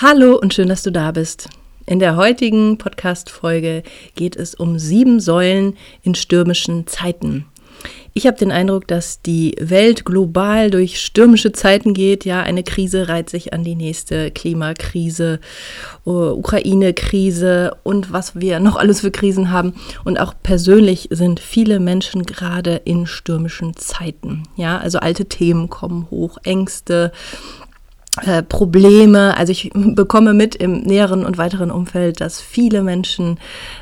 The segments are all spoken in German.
Hallo und schön, dass du da bist. In der heutigen Podcast-Folge geht es um sieben Säulen in stürmischen Zeiten. Ich habe den Eindruck, dass die Welt global durch stürmische Zeiten geht. Ja, eine Krise reiht sich an die nächste Klimakrise, uh, Ukraine-Krise und was wir noch alles für Krisen haben. Und auch persönlich sind viele Menschen gerade in stürmischen Zeiten. Ja, also alte Themen kommen hoch, Ängste, äh, Probleme. Also ich bekomme mit im näheren und weiteren Umfeld, dass viele Menschen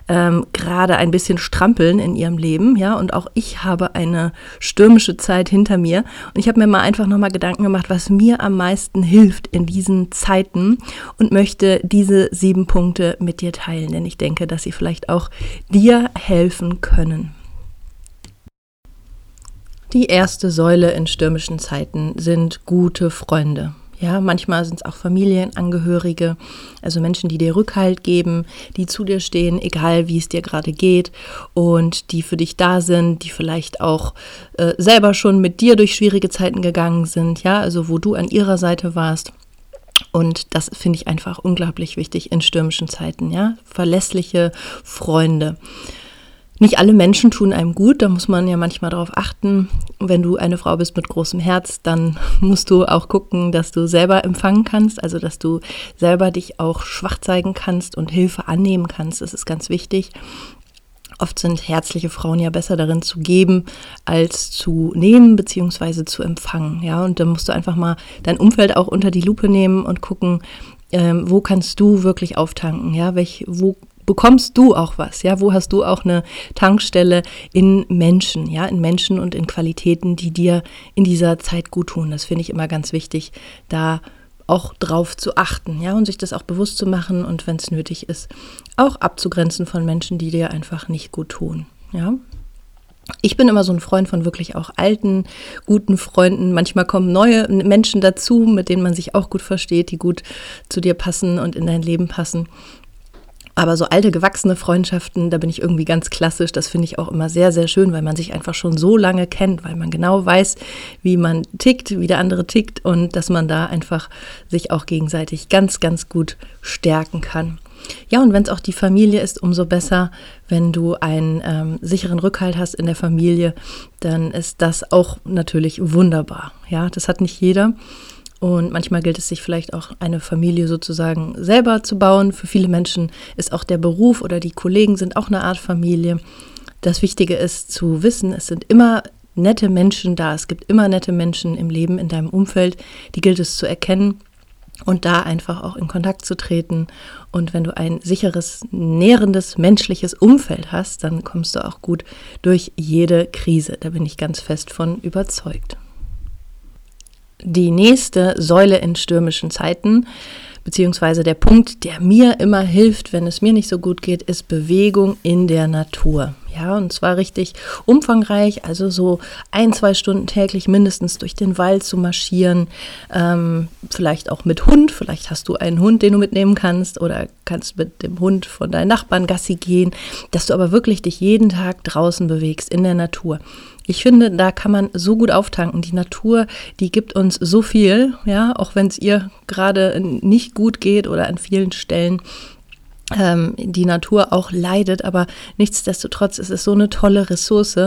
ähm, gerade ein bisschen strampeln in ihrem Leben, ja. Und auch ich habe eine stürmische Zeit hinter mir. Und ich habe mir mal einfach nochmal Gedanken gemacht, was mir am meisten hilft in diesen Zeiten und möchte diese sieben Punkte mit dir teilen, denn ich denke, dass sie vielleicht auch dir helfen können. Die erste Säule in stürmischen Zeiten sind gute Freunde. Ja, manchmal sind es auch Familienangehörige, also Menschen, die dir Rückhalt geben, die zu dir stehen, egal wie es dir gerade geht und die für dich da sind, die vielleicht auch äh, selber schon mit dir durch schwierige Zeiten gegangen sind, ja, also wo du an ihrer Seite warst. Und das finde ich einfach unglaublich wichtig in stürmischen Zeiten, ja, verlässliche Freunde. Nicht alle Menschen tun einem gut, da muss man ja manchmal darauf achten. Wenn du eine Frau bist mit großem Herz, dann musst du auch gucken, dass du selber empfangen kannst, also dass du selber dich auch schwach zeigen kannst und Hilfe annehmen kannst. Das ist ganz wichtig. Oft sind herzliche Frauen ja besser darin zu geben, als zu nehmen bzw. zu empfangen. Ja, und dann musst du einfach mal dein Umfeld auch unter die Lupe nehmen und gucken, ähm, wo kannst du wirklich auftanken? Ja, welch, wo bekommst du auch was, ja? Wo hast du auch eine Tankstelle in Menschen, ja, in Menschen und in Qualitäten, die dir in dieser Zeit gut tun? Das finde ich immer ganz wichtig, da auch drauf zu achten, ja, und sich das auch bewusst zu machen und wenn es nötig ist, auch abzugrenzen von Menschen, die dir einfach nicht gut tun, ja. Ich bin immer so ein Freund von wirklich auch alten, guten Freunden. Manchmal kommen neue Menschen dazu, mit denen man sich auch gut versteht, die gut zu dir passen und in dein Leben passen. Aber so alte, gewachsene Freundschaften, da bin ich irgendwie ganz klassisch. Das finde ich auch immer sehr, sehr schön, weil man sich einfach schon so lange kennt, weil man genau weiß, wie man tickt, wie der andere tickt und dass man da einfach sich auch gegenseitig ganz, ganz gut stärken kann. Ja, und wenn es auch die Familie ist, umso besser, wenn du einen ähm, sicheren Rückhalt hast in der Familie, dann ist das auch natürlich wunderbar. Ja, das hat nicht jeder. Und manchmal gilt es sich vielleicht auch eine Familie sozusagen selber zu bauen. Für viele Menschen ist auch der Beruf oder die Kollegen sind auch eine Art Familie. Das Wichtige ist zu wissen, es sind immer nette Menschen da. Es gibt immer nette Menschen im Leben, in deinem Umfeld. Die gilt es zu erkennen und da einfach auch in Kontakt zu treten. Und wenn du ein sicheres, nährendes, menschliches Umfeld hast, dann kommst du auch gut durch jede Krise. Da bin ich ganz fest von überzeugt. Die nächste Säule in stürmischen Zeiten, beziehungsweise der Punkt, der mir immer hilft, wenn es mir nicht so gut geht, ist Bewegung in der Natur. Ja, und zwar richtig umfangreich, also so ein, zwei Stunden täglich mindestens durch den Wald zu marschieren. Ähm, vielleicht auch mit Hund. Vielleicht hast du einen Hund, den du mitnehmen kannst oder kannst mit dem Hund von deinen Nachbarn Gassi gehen. Dass du aber wirklich dich jeden Tag draußen bewegst in der Natur. Ich finde, da kann man so gut auftanken. Die Natur, die gibt uns so viel, ja, auch wenn es ihr gerade nicht gut geht oder an vielen Stellen ähm, die Natur auch leidet, aber nichtsdestotrotz ist es so eine tolle Ressource,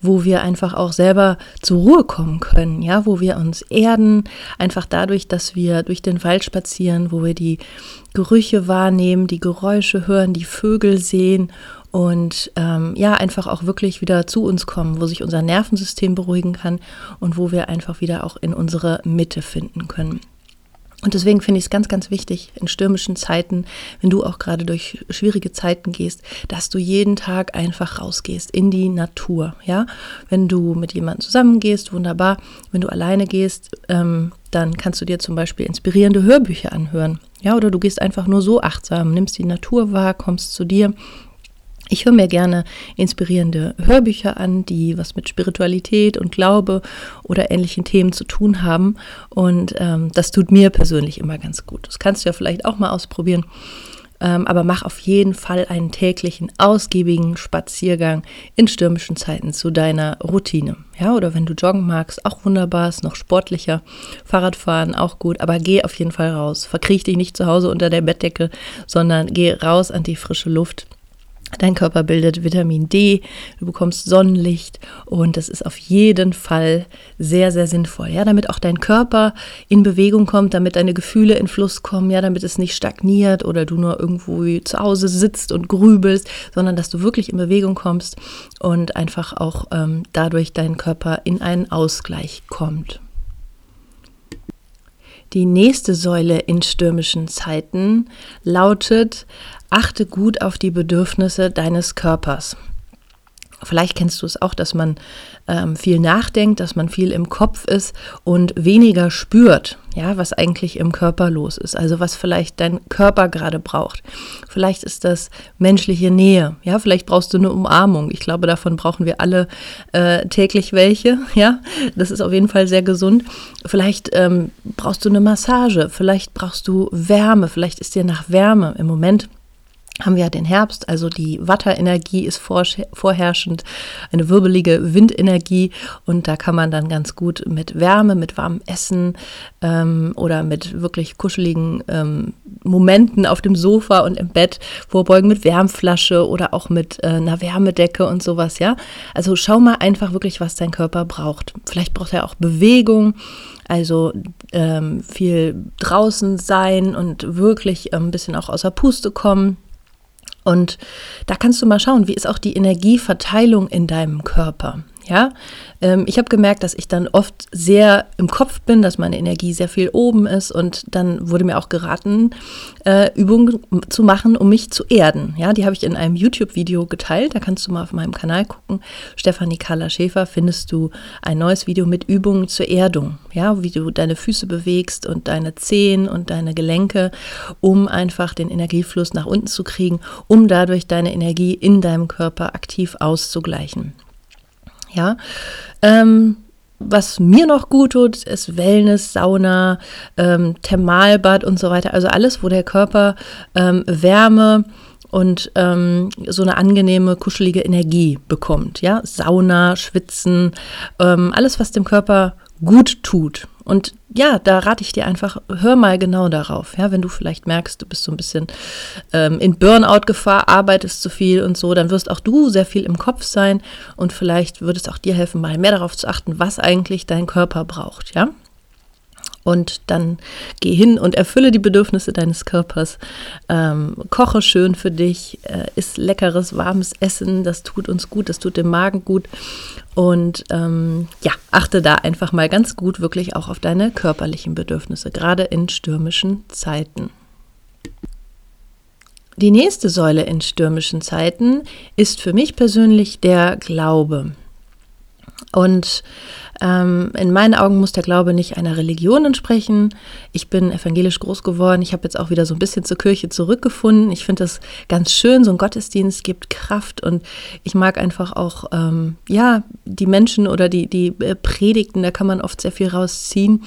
wo wir einfach auch selber zur Ruhe kommen können, ja, wo wir uns erden, einfach dadurch, dass wir durch den Wald spazieren, wo wir die Gerüche wahrnehmen, die Geräusche hören, die Vögel sehen und ähm, ja, einfach auch wirklich wieder zu uns kommen, wo sich unser Nervensystem beruhigen kann und wo wir einfach wieder auch in unsere Mitte finden können. Und deswegen finde ich es ganz, ganz wichtig in stürmischen Zeiten, wenn du auch gerade durch schwierige Zeiten gehst, dass du jeden Tag einfach rausgehst in die Natur. Ja, wenn du mit jemandem zusammengehst, wunderbar. Wenn du alleine gehst, ähm, dann kannst du dir zum Beispiel inspirierende Hörbücher anhören. Ja, oder du gehst einfach nur so achtsam, nimmst die Natur wahr, kommst zu dir ich höre mir gerne inspirierende Hörbücher an, die was mit Spiritualität und Glaube oder ähnlichen Themen zu tun haben. Und ähm, das tut mir persönlich immer ganz gut. Das kannst du ja vielleicht auch mal ausprobieren. Ähm, aber mach auf jeden Fall einen täglichen, ausgiebigen Spaziergang in stürmischen Zeiten zu deiner Routine. Ja, oder wenn du joggen magst, auch wunderbar, ist noch sportlicher. Fahrradfahren auch gut, aber geh auf jeden Fall raus. Verkriech dich nicht zu Hause unter der Bettdecke, sondern geh raus an die frische Luft Dein Körper bildet Vitamin D, du bekommst Sonnenlicht und das ist auf jeden Fall sehr, sehr sinnvoll. Ja, damit auch dein Körper in Bewegung kommt, damit deine Gefühle in Fluss kommen, ja, damit es nicht stagniert oder du nur irgendwo zu Hause sitzt und grübelst, sondern dass du wirklich in Bewegung kommst und einfach auch ähm, dadurch dein Körper in einen Ausgleich kommt. Die nächste Säule in stürmischen Zeiten lautet achte gut auf die Bedürfnisse deines Körpers. Vielleicht kennst du es auch, dass man ähm, viel nachdenkt, dass man viel im Kopf ist und weniger spürt, ja, was eigentlich im Körper los ist. Also was vielleicht dein Körper gerade braucht. Vielleicht ist das menschliche Nähe, ja, vielleicht brauchst du eine Umarmung. Ich glaube, davon brauchen wir alle äh, täglich welche, ja. Das ist auf jeden Fall sehr gesund. Vielleicht ähm, brauchst du eine Massage, vielleicht brauchst du Wärme, vielleicht ist dir nach Wärme im Moment haben wir ja den Herbst, also die Watterenergie ist vorherrschend, eine wirbelige Windenergie und da kann man dann ganz gut mit Wärme, mit warmem Essen ähm, oder mit wirklich kuscheligen ähm, Momenten auf dem Sofa und im Bett vorbeugen mit Wärmflasche oder auch mit äh, einer Wärmedecke und sowas, ja. Also schau mal einfach wirklich, was dein Körper braucht. Vielleicht braucht er auch Bewegung, also ähm, viel draußen sein und wirklich ähm, ein bisschen auch außer Puste kommen. Und da kannst du mal schauen, wie ist auch die Energieverteilung in deinem Körper. Ja, ähm, ich habe gemerkt, dass ich dann oft sehr im Kopf bin, dass meine Energie sehr viel oben ist und dann wurde mir auch geraten, äh, Übungen zu machen, um mich zu erden. Ja, die habe ich in einem YouTube-Video geteilt. Da kannst du mal auf meinem Kanal gucken. Stefanie Carla Schäfer findest du ein neues Video mit Übungen zur Erdung. Ja, wie du deine Füße bewegst und deine Zehen und deine Gelenke, um einfach den Energiefluss nach unten zu kriegen, um dadurch deine Energie in deinem Körper aktiv auszugleichen. Ja, ähm, was mir noch gut tut, ist Wellness, Sauna, ähm, Thermalbad und so weiter. Also alles, wo der Körper ähm, Wärme und ähm, so eine angenehme, kuschelige Energie bekommt. Ja, Sauna, Schwitzen, ähm, alles, was dem Körper gut tut. Und ja, da rate ich dir einfach, hör mal genau darauf. Ja, wenn du vielleicht merkst, du bist so ein bisschen ähm, in Burnout-Gefahr, arbeitest zu viel und so, dann wirst auch du sehr viel im Kopf sein und vielleicht würde es auch dir helfen, mal mehr darauf zu achten, was eigentlich dein Körper braucht. Ja, und dann geh hin und erfülle die Bedürfnisse deines Körpers. Ähm, koche schön für dich, äh, isst leckeres, warmes Essen, das tut uns gut, das tut dem Magen gut. Und ähm, ja, achte da einfach mal ganz gut wirklich auch auf deine körperlichen Bedürfnisse, gerade in stürmischen Zeiten. Die nächste Säule in stürmischen Zeiten ist für mich persönlich der Glaube. Und ähm, in meinen Augen muss der Glaube nicht einer Religion entsprechen. Ich bin evangelisch groß geworden. Ich habe jetzt auch wieder so ein bisschen zur Kirche zurückgefunden. Ich finde das ganz schön. So ein Gottesdienst gibt Kraft und ich mag einfach auch, ähm, ja, die Menschen oder die, die äh, Predigten, da kann man oft sehr viel rausziehen.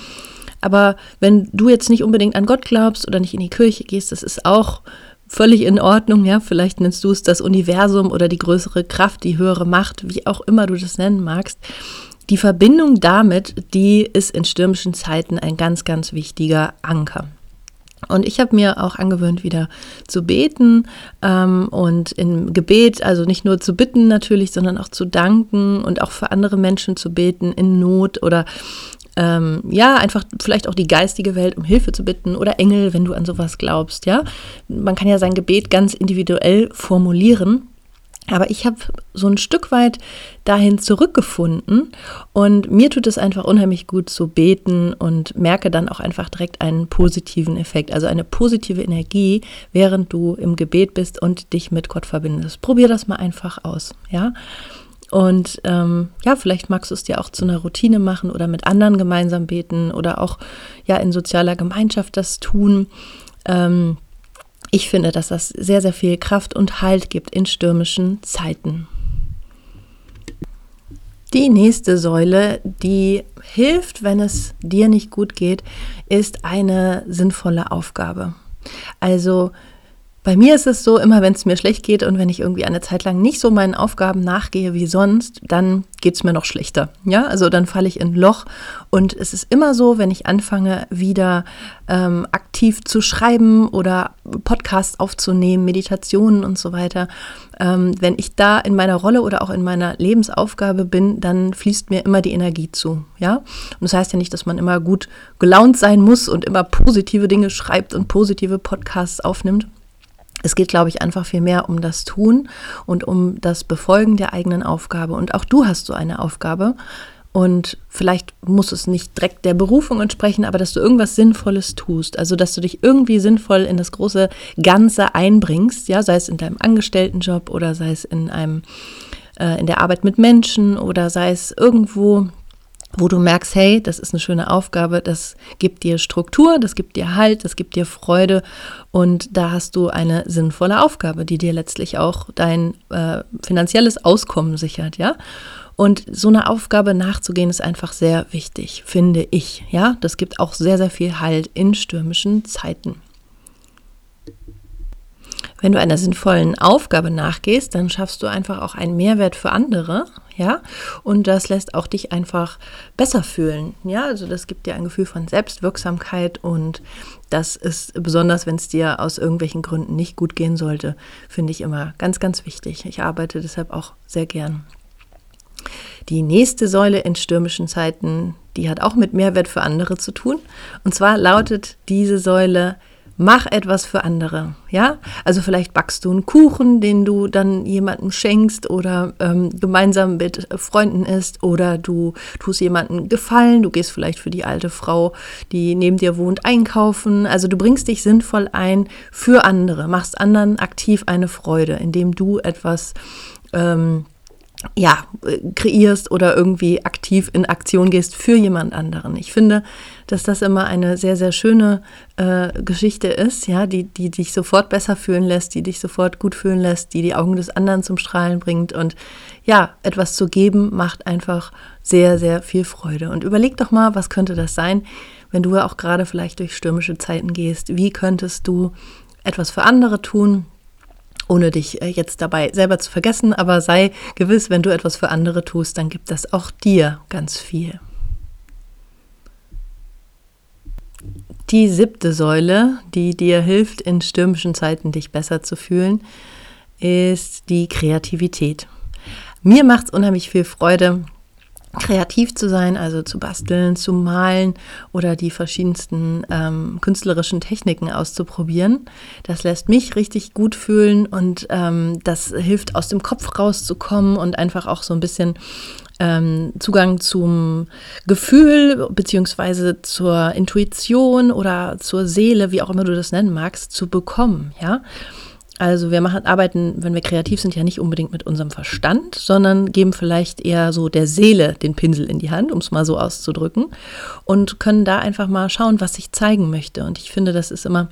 Aber wenn du jetzt nicht unbedingt an Gott glaubst oder nicht in die Kirche gehst, das ist auch völlig in Ordnung, ja, vielleicht nennst du es das Universum oder die größere Kraft, die höhere Macht, wie auch immer du das nennen magst. Die Verbindung damit, die ist in stürmischen Zeiten ein ganz, ganz wichtiger Anker. Und ich habe mir auch angewöhnt, wieder zu beten ähm, und im Gebet, also nicht nur zu bitten natürlich, sondern auch zu danken und auch für andere Menschen zu beten in Not oder ähm, ja, einfach vielleicht auch die geistige Welt um Hilfe zu bitten oder Engel, wenn du an sowas glaubst, ja. Man kann ja sein Gebet ganz individuell formulieren. Aber ich habe so ein Stück weit dahin zurückgefunden und mir tut es einfach unheimlich gut zu beten und merke dann auch einfach direkt einen positiven Effekt, also eine positive Energie, während du im Gebet bist und dich mit Gott verbindest. Probier das mal einfach aus, ja. Und ähm, ja, vielleicht magst du es dir auch zu einer Routine machen oder mit anderen gemeinsam beten oder auch ja in sozialer Gemeinschaft das tun. Ähm, ich finde, dass das sehr, sehr viel Kraft und Halt gibt in stürmischen Zeiten. Die nächste Säule, die hilft, wenn es dir nicht gut geht, ist eine sinnvolle Aufgabe. Also bei mir ist es so, immer wenn es mir schlecht geht und wenn ich irgendwie eine Zeit lang nicht so meinen Aufgaben nachgehe wie sonst, dann geht es mir noch schlechter. Ja, also dann falle ich in Loch. Und es ist immer so, wenn ich anfange, wieder ähm, aktiv zu schreiben oder Podcasts aufzunehmen, Meditationen und so weiter, ähm, wenn ich da in meiner Rolle oder auch in meiner Lebensaufgabe bin, dann fließt mir immer die Energie zu. Ja, und das heißt ja nicht, dass man immer gut gelaunt sein muss und immer positive Dinge schreibt und positive Podcasts aufnimmt. Es geht, glaube ich, einfach viel mehr um das Tun und um das Befolgen der eigenen Aufgabe. Und auch du hast so eine Aufgabe. Und vielleicht muss es nicht direkt der Berufung entsprechen, aber dass du irgendwas Sinnvolles tust. Also, dass du dich irgendwie sinnvoll in das große Ganze einbringst, ja, sei es in deinem Angestelltenjob oder sei es in einem, äh, in der Arbeit mit Menschen oder sei es irgendwo wo du merkst, hey, das ist eine schöne Aufgabe, das gibt dir Struktur, das gibt dir Halt, das gibt dir Freude und da hast du eine sinnvolle Aufgabe, die dir letztlich auch dein äh, finanzielles Auskommen sichert, ja. Und so eine Aufgabe nachzugehen ist einfach sehr wichtig, finde ich, ja. Das gibt auch sehr, sehr viel Halt in stürmischen Zeiten. Wenn du einer sinnvollen Aufgabe nachgehst, dann schaffst du einfach auch einen Mehrwert für andere, ja, und das lässt auch dich einfach besser fühlen, ja, also das gibt dir ein Gefühl von Selbstwirksamkeit und das ist besonders, wenn es dir aus irgendwelchen Gründen nicht gut gehen sollte, finde ich immer ganz, ganz wichtig. Ich arbeite deshalb auch sehr gern. Die nächste Säule in stürmischen Zeiten, die hat auch mit Mehrwert für andere zu tun. Und zwar lautet diese Säule Mach etwas für andere, ja? Also vielleicht backst du einen Kuchen, den du dann jemandem schenkst oder ähm, gemeinsam mit Freunden isst oder du tust jemandem Gefallen, du gehst vielleicht für die alte Frau, die neben dir wohnt, einkaufen. Also du bringst dich sinnvoll ein für andere, machst anderen aktiv eine Freude, indem du etwas ähm, ja, kreierst oder irgendwie aktiv in Aktion gehst für jemand anderen. Ich finde, dass das immer eine sehr, sehr schöne äh, Geschichte ist, ja, die, die dich sofort besser fühlen lässt, die dich sofort gut fühlen lässt, die die Augen des anderen zum Strahlen bringt. Und ja, etwas zu geben macht einfach sehr, sehr viel Freude. Und überleg doch mal, was könnte das sein, wenn du auch gerade vielleicht durch stürmische Zeiten gehst? Wie könntest du etwas für andere tun? Ohne dich äh, jetzt dabei selber zu vergessen, aber sei gewiss, wenn du etwas für andere tust, dann gibt das auch dir ganz viel. Die siebte Säule, die dir hilft, in stürmischen Zeiten dich besser zu fühlen, ist die Kreativität. Mir macht es unheimlich viel Freude, kreativ zu sein, also zu basteln, zu malen oder die verschiedensten ähm, künstlerischen Techniken auszuprobieren. Das lässt mich richtig gut fühlen und ähm, das hilft aus dem Kopf rauszukommen und einfach auch so ein bisschen ähm, Zugang zum Gefühl beziehungsweise zur Intuition oder zur Seele, wie auch immer du das nennen magst, zu bekommen, ja. Also wir machen, arbeiten, wenn wir kreativ sind, ja nicht unbedingt mit unserem Verstand, sondern geben vielleicht eher so der Seele den Pinsel in die Hand, um es mal so auszudrücken, und können da einfach mal schauen, was ich zeigen möchte. Und ich finde, das ist immer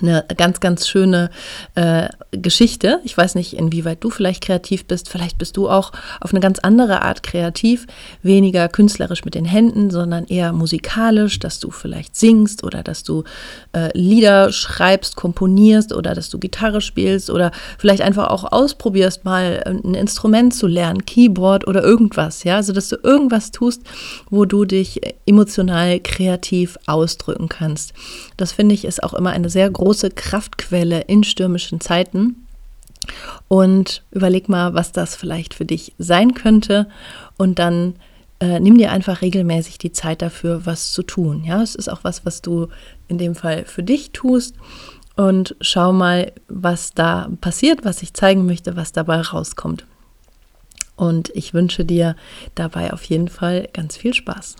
eine ganz, ganz schöne äh, Geschichte. Ich weiß nicht, inwieweit du vielleicht kreativ bist. Vielleicht bist du auch auf eine ganz andere Art kreativ, weniger künstlerisch mit den Händen, sondern eher musikalisch, dass du vielleicht singst oder dass du äh, Lieder schreibst, komponierst oder dass du Gitarre spielst oder vielleicht einfach auch ausprobierst, mal ein Instrument zu lernen, Keyboard oder irgendwas. Ja, also dass du irgendwas tust, wo du dich emotional kreativ ausdrücken kannst. Das finde ich ist auch immer eine sehr große große Kraftquelle in stürmischen Zeiten. Und überleg mal, was das vielleicht für dich sein könnte. Und dann äh, nimm dir einfach regelmäßig die Zeit dafür, was zu tun. Ja, es ist auch was, was du in dem Fall für dich tust. Und schau mal, was da passiert, was ich zeigen möchte, was dabei rauskommt. Und ich wünsche dir dabei auf jeden Fall ganz viel Spaß.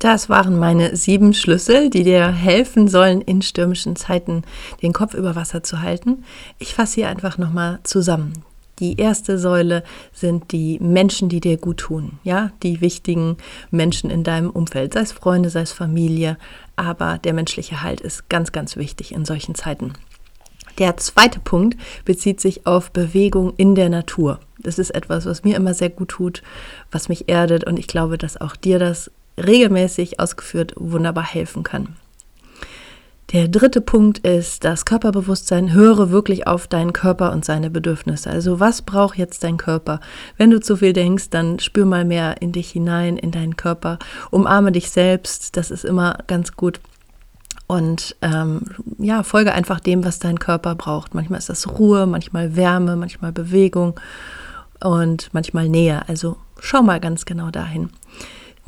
Das waren meine sieben Schlüssel, die dir helfen sollen, in stürmischen Zeiten den Kopf über Wasser zu halten. Ich fasse hier einfach nochmal zusammen. Die erste Säule sind die Menschen, die dir gut tun. Ja, die wichtigen Menschen in deinem Umfeld, sei es Freunde, sei es Familie. Aber der menschliche Halt ist ganz, ganz wichtig in solchen Zeiten. Der zweite Punkt bezieht sich auf Bewegung in der Natur. Das ist etwas, was mir immer sehr gut tut, was mich erdet und ich glaube, dass auch dir das regelmäßig ausgeführt wunderbar helfen kann. Der dritte Punkt ist das Körperbewusstsein. Höre wirklich auf deinen Körper und seine Bedürfnisse. Also was braucht jetzt dein Körper? Wenn du zu viel denkst, dann spür mal mehr in dich hinein, in deinen Körper. Umarme dich selbst. Das ist immer ganz gut. Und ähm, ja, folge einfach dem, was dein Körper braucht. Manchmal ist das Ruhe, manchmal Wärme, manchmal Bewegung und manchmal Nähe. Also schau mal ganz genau dahin.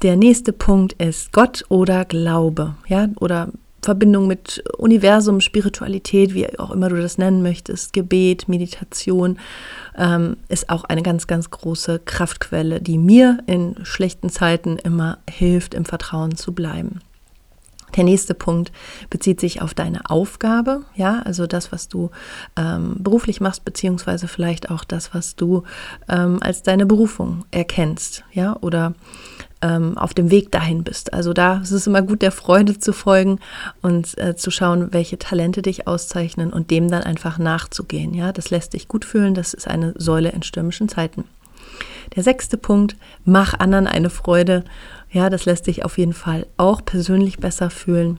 Der nächste Punkt ist Gott oder Glaube, ja, oder Verbindung mit Universum, Spiritualität, wie auch immer du das nennen möchtest, Gebet, Meditation, ähm, ist auch eine ganz, ganz große Kraftquelle, die mir in schlechten Zeiten immer hilft, im Vertrauen zu bleiben. Der nächste Punkt bezieht sich auf deine Aufgabe, ja, also das, was du ähm, beruflich machst, beziehungsweise vielleicht auch das, was du ähm, als deine Berufung erkennst, ja, oder ähm, auf dem Weg dahin bist. Also da ist es immer gut, der Freude zu folgen und äh, zu schauen, welche Talente dich auszeichnen und dem dann einfach nachzugehen. Ja, das lässt dich gut fühlen. Das ist eine Säule in stürmischen Zeiten. Der sechste Punkt, mach anderen eine Freude. Ja, das lässt dich auf jeden Fall auch persönlich besser fühlen.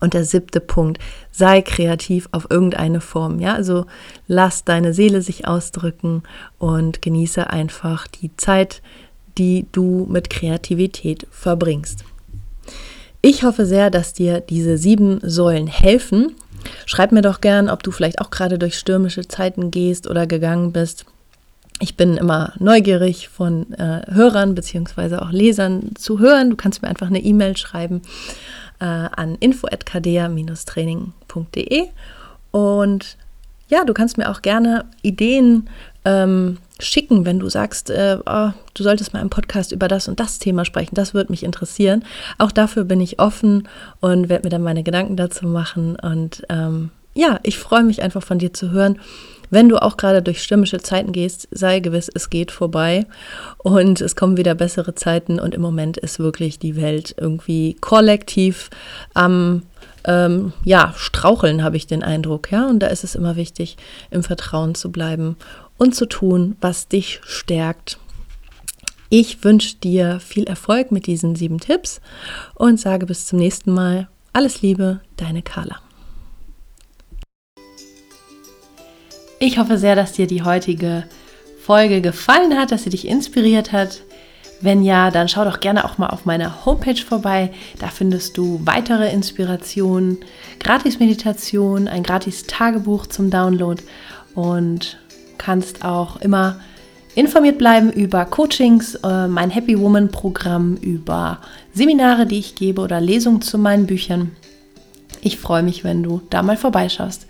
Und der siebte Punkt, sei kreativ auf irgendeine Form. Ja, also lass deine Seele sich ausdrücken und genieße einfach die Zeit, die du mit Kreativität verbringst. Ich hoffe sehr, dass dir diese sieben Säulen helfen. Schreib mir doch gern, ob du vielleicht auch gerade durch stürmische Zeiten gehst oder gegangen bist. Ich bin immer neugierig von äh, Hörern bzw. auch Lesern zu hören. Du kannst mir einfach eine E-Mail schreiben äh, an info@kdea-training.de und ja, du kannst mir auch gerne Ideen ähm, schicken, wenn du sagst, äh, oh, du solltest mal im Podcast über das und das Thema sprechen. Das würde mich interessieren. Auch dafür bin ich offen und werde mir dann meine Gedanken dazu machen. Und ähm, ja, ich freue mich einfach von dir zu hören. Wenn du auch gerade durch stürmische Zeiten gehst, sei gewiss, es geht vorbei und es kommen wieder bessere Zeiten und im Moment ist wirklich die Welt irgendwie kollektiv am ähm, ja, straucheln, habe ich den Eindruck, ja. Und da ist es immer wichtig, im Vertrauen zu bleiben und zu tun, was dich stärkt. Ich wünsche dir viel Erfolg mit diesen sieben Tipps und sage bis zum nächsten Mal. Alles Liebe, deine Carla. Ich hoffe sehr, dass dir die heutige Folge gefallen hat, dass sie dich inspiriert hat. Wenn ja, dann schau doch gerne auch mal auf meiner Homepage vorbei. Da findest du weitere Inspirationen, Gratis-Meditation, ein Gratis-Tagebuch zum Download und kannst auch immer informiert bleiben über Coachings, äh, mein Happy Woman Programm, über Seminare, die ich gebe oder Lesungen zu meinen Büchern. Ich freue mich, wenn du da mal vorbeischaust.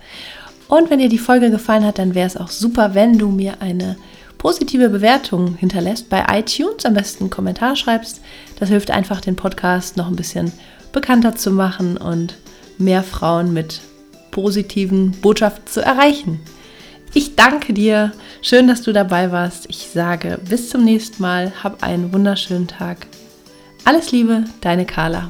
Und wenn dir die Folge gefallen hat, dann wäre es auch super, wenn du mir eine positive Bewertung hinterlässt bei iTunes, am besten einen Kommentar schreibst. Das hilft einfach, den Podcast noch ein bisschen bekannter zu machen und mehr Frauen mit positiven Botschaften zu erreichen. Ich danke dir. Schön, dass du dabei warst. Ich sage bis zum nächsten Mal. Hab einen wunderschönen Tag. Alles Liebe, deine Carla.